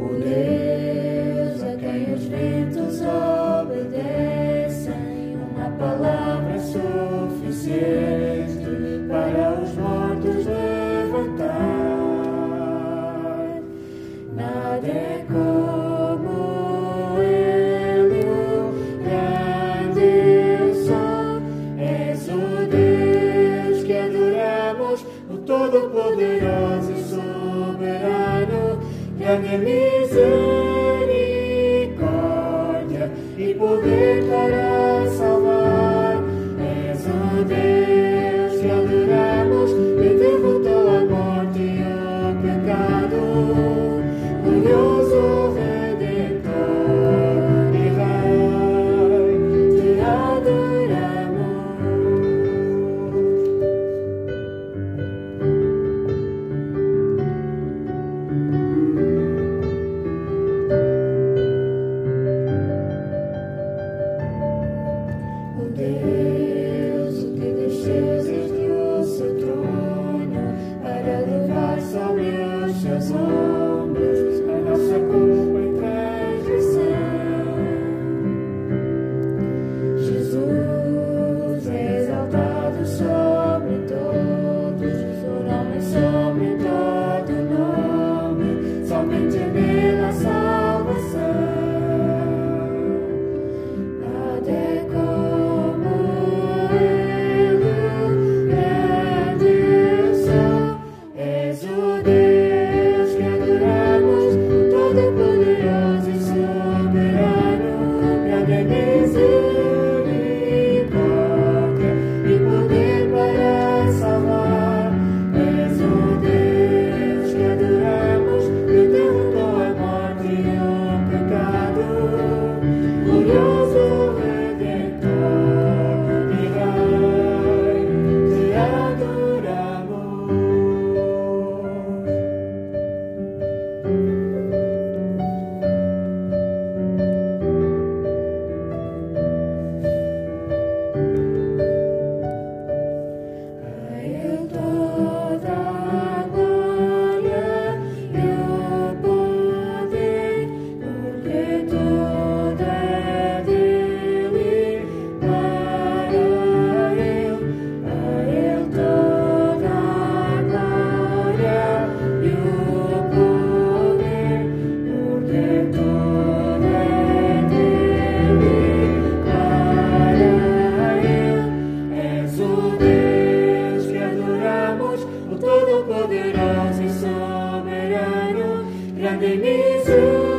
Amen. and the music. Deus, o que desceses do seu trono para levar sobre os seus olhos. poderoso y soberano, grande mi